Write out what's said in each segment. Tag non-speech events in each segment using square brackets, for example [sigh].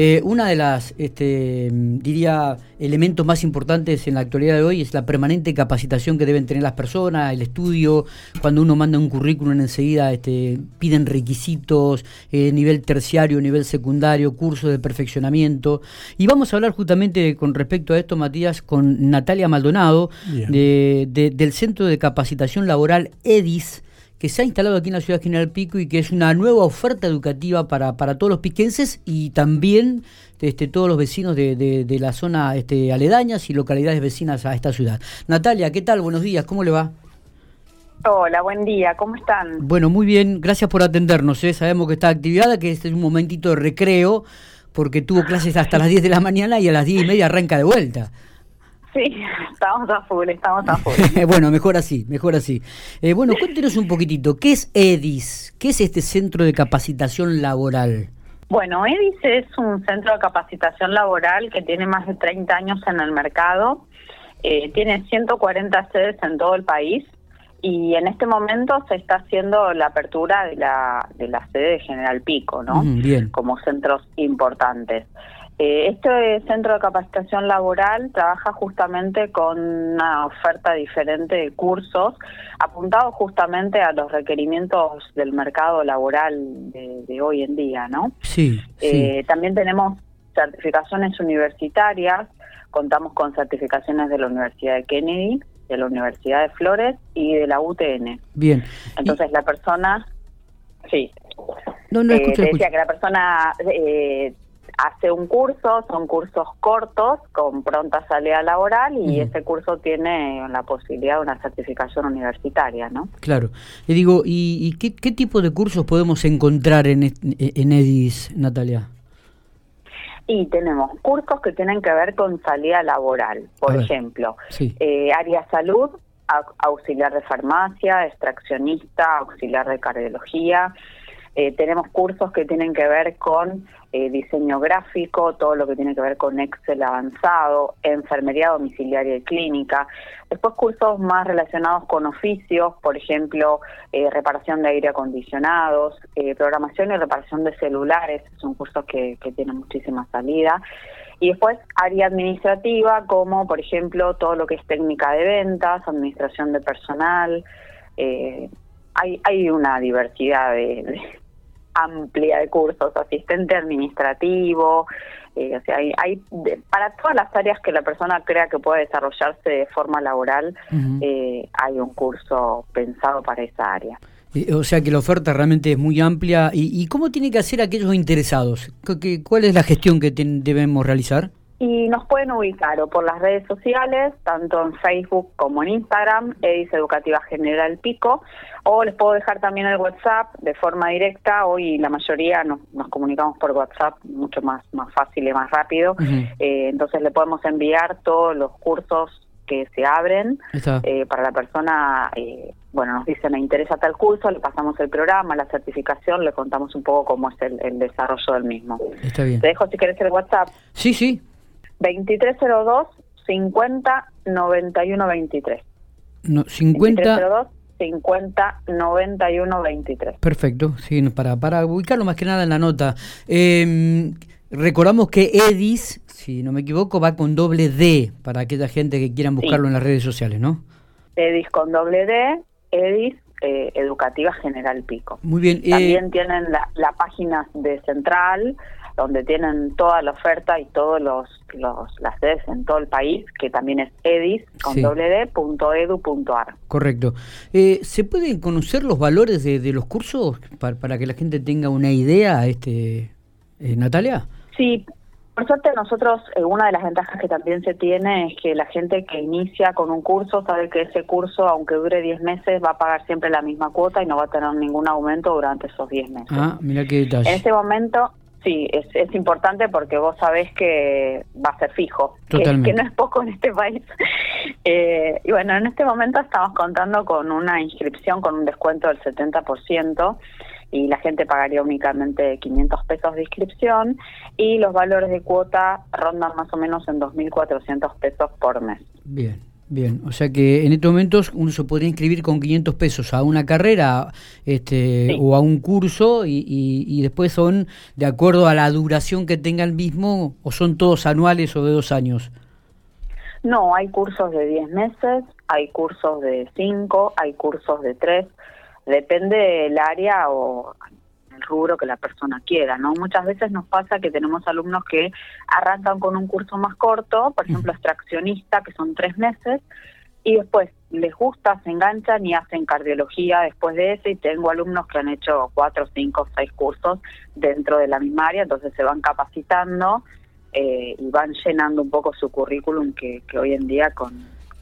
Eh, una de las, este, diría, elementos más importantes en la actualidad de hoy es la permanente capacitación que deben tener las personas, el estudio. Cuando uno manda un currículum enseguida este, piden requisitos, eh, nivel terciario, nivel secundario, cursos de perfeccionamiento. Y vamos a hablar justamente con respecto a esto, Matías, con Natalia Maldonado, del Centro de Capacitación Laboral EDIS que se ha instalado aquí en la ciudad de General Pico y que es una nueva oferta educativa para, para todos los piquenses y también este, todos los vecinos de, de, la zona este, aledañas y localidades vecinas a esta ciudad. Natalia, ¿qué tal? Buenos días, ¿cómo le va? Hola, buen día, ¿cómo están? Bueno, muy bien, gracias por atendernos. ¿eh? Sabemos que está activada, que este es un momentito de recreo, porque tuvo clases hasta las 10 de la mañana y a las 10 y media arranca de vuelta. Sí, [laughs] estamos a full, estamos a full. [laughs] bueno, mejor así, mejor así. Eh, bueno, cuéntenos un poquitito, ¿qué es EDIS? ¿Qué es este centro de capacitación laboral? Bueno, EDIS es un centro de capacitación laboral que tiene más de 30 años en el mercado, eh, tiene 140 sedes en todo el país y en este momento se está haciendo la apertura de la, de la sede de General Pico, ¿no? bien. Como centros importantes. Eh, este centro de capacitación laboral trabaja justamente con una oferta diferente de cursos apuntados justamente a los requerimientos del mercado laboral de, hoy en día, ¿no? Sí, eh, También tenemos certificaciones universitarias, contamos con certificaciones de la Universidad de Kennedy, de la Universidad de Flores y de la UTN. Bien. Entonces la persona, sí. No, no eh, decía que la persona eh, hace un curso, son cursos cortos con pronta salida laboral y ese curso tiene la posibilidad de una certificación universitaria, ¿no? Claro. Le digo, ¿y, qué, tipo de cursos podemos encontrar en, en EDIS, Natalia? Y tenemos cursos que tienen que ver con salida laboral, por ejemplo, eh, área salud, auxiliar de farmacia, extraccionista, auxiliar de cardiología, eh, tenemos cursos que tienen que ver con eh, diseño gráfico, todo lo que tiene que ver con Excel avanzado, enfermería domiciliaria y clínica. Después cursos más relacionados con oficios, por ejemplo, eh, reparación de aire acondicionados, programación y reparación de celulares, son cursos que, que tienen muchísima salida. Y después área administrativa, como por ejemplo todo lo que es técnica de ventas, administración de personal. hay, hay una diversidad de, amplia de cursos, asistente administrativo, eh, o sea, hay, para todas las áreas que la persona crea que puede desarrollarse de forma laboral, eh, hay un curso pensado para esa área. O sea que la oferta realmente es muy amplia. ¿Y, cómo tiene que hacer aquellos interesados? ¿Cuál es la gestión que debemos realizar? Y nos pueden ubicar o por las redes sociales, tanto en Facebook como en Instagram, Edis Educativa General Pico, o les puedo dejar también el WhatsApp de forma directa. Hoy la mayoría nos, comunicamos por WhatsApp, mucho más, más fácil y más rápido. Eh, entonces le podemos enviar todos los cursos que se abren eh, para la persona. Eh, bueno, nos dice me interesa tal curso, le pasamos el programa, la certificación, le contamos un poco cómo es el, el desarrollo del mismo. Está bien. Te dejo si querés el WhatsApp. Sí, sí, 2302 50 91 23. No, 50 2302 50 91 23. Perfecto, sí, para, para ubicarlo más que nada en la nota. Eh, recordamos que EDIS, si no me equivoco, va con doble D para aquella gente que quieran buscarlo en las redes sociales, ¿no? EDIS con doble D, EDIS eh, Educativa General Pico. Muy bien. También eh, tienen la, la página de Central, donde tienen toda la oferta y todos los, los las sedes en todo el país, que también es edis con Correcto. Eh, ¿Se pueden conocer los valores de, de los cursos para, para, que la gente tenga una idea, este eh, Natalia? Sí, por suerte nosotros, eh, una de las ventajas que también se tiene es que la gente que inicia con un curso sabe que ese curso, aunque dure 10 meses, va a pagar siempre la misma cuota y no va a tener ningún aumento durante esos 10 meses. Ah, mira qué detalle. En ese momento, Sí, es, es importante porque vos sabés que va a ser fijo, que, que, no es poco en este país. [laughs] Eh, y bueno, en este momento estamos contando con una inscripción con un descuento del 70% y la gente pagaría únicamente 500 pesos de inscripción y los valores de cuota rondan más o menos en 2.400 pesos por mes. Bien. Bien, o sea que en estos momentos uno se podría inscribir con 500 pesos a una carrera este, o a un curso y, y, después son de acuerdo a la duración que tenga el mismo o son todos anuales o de dos años. No, hay cursos de 10 meses, hay cursos de 5, hay cursos de 3, depende del área o el rubro que la persona quiera, ¿no? Muchas veces nos pasa que tenemos alumnos que arrancan con un curso más corto, por ejemplo, extraccionista, que son tres meses, y después les gusta, se enganchan y hacen cardiología después de eso, y tengo alumnos que han hecho cuatro, cinco, seis cursos dentro de la misma área, entonces se van capacitando eh, y van llenando un poco su currículum que, que hoy en día con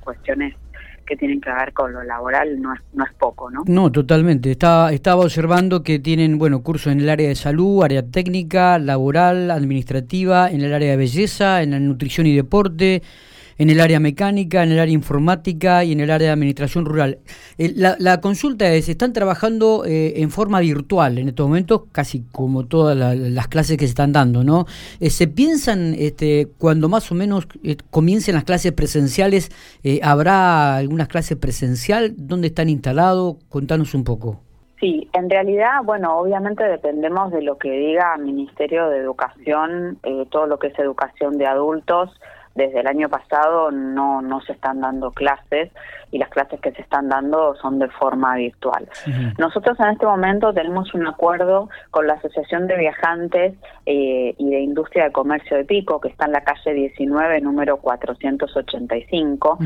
cuestiones que tienen que ver con lo laboral no es, no es poco, ¿no? No, totalmente. Estaba, estaba observando que tienen, bueno, cursos en el área de salud, área técnica, laboral, administrativa, en el área de belleza, en la nutrición y deporte, en el área mecánica, en el área informática y en el área de administración rural. Eh, la, consulta es, están trabajando eh, en forma virtual en estos momentos, casi como todas las clases que se están dando, ¿no? Eh, ¿Se piensan, este, cuando más o menos comiencen las clases presenciales, habrá algunas clases presencial? ¿Dónde están instalados? Contanos un poco. Sí, en realidad, bueno, obviamente dependemos de lo que diga Ministerio de Educación, todo lo que es educación de adultos, desde el año pasado no, no se están dando clases y las clases que se están dando son de forma virtual. Nosotros en este momento tenemos un acuerdo con la Asociación de Viajantes eh, y de Industria de Comercio de Pico, que está en la calle 19, número 485,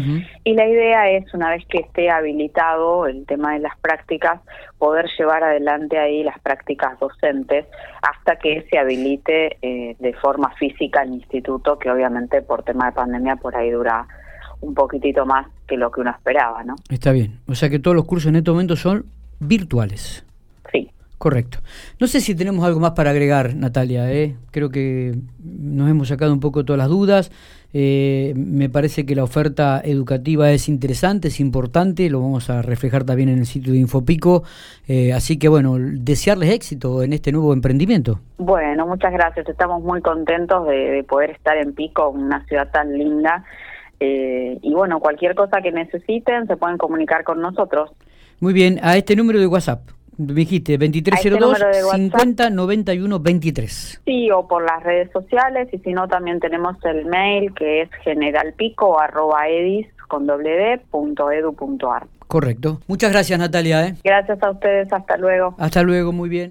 y la idea es, una vez que esté habilitado el tema de las prácticas, poder llevar adelante ahí las prácticas docentes hasta que se habilite eh, de forma física el instituto, que obviamente por tema de pandemia por ahí dura un poquitito más que lo que uno esperaba, ¿no? Está bien. O sea que todos los cursos en este momento son virtuales. Correcto. No sé si tenemos algo más para agregar, Natalia. ¿eh? Creo que nos hemos sacado un poco todas las dudas. Eh, me parece que la oferta educativa es interesante, es importante. Lo vamos a reflejar también en el sitio de Infopico. Eh, así que, bueno, desearles éxito en este nuevo emprendimiento. Bueno, muchas gracias. Estamos muy contentos de, de poder estar en Pico, una ciudad tan linda eh, y bueno, cualquier cosa que necesiten se pueden comunicar con nosotros. Muy bien, a este número de WhatsApp. Me dijiste 2302 50 91 23. Sí, o por las redes sociales, y si no, también tenemos el mail que es generalpico arroba edis con Correcto. Muchas gracias, Natalia. ¿eh? Gracias a ustedes, hasta luego. Hasta luego, muy bien.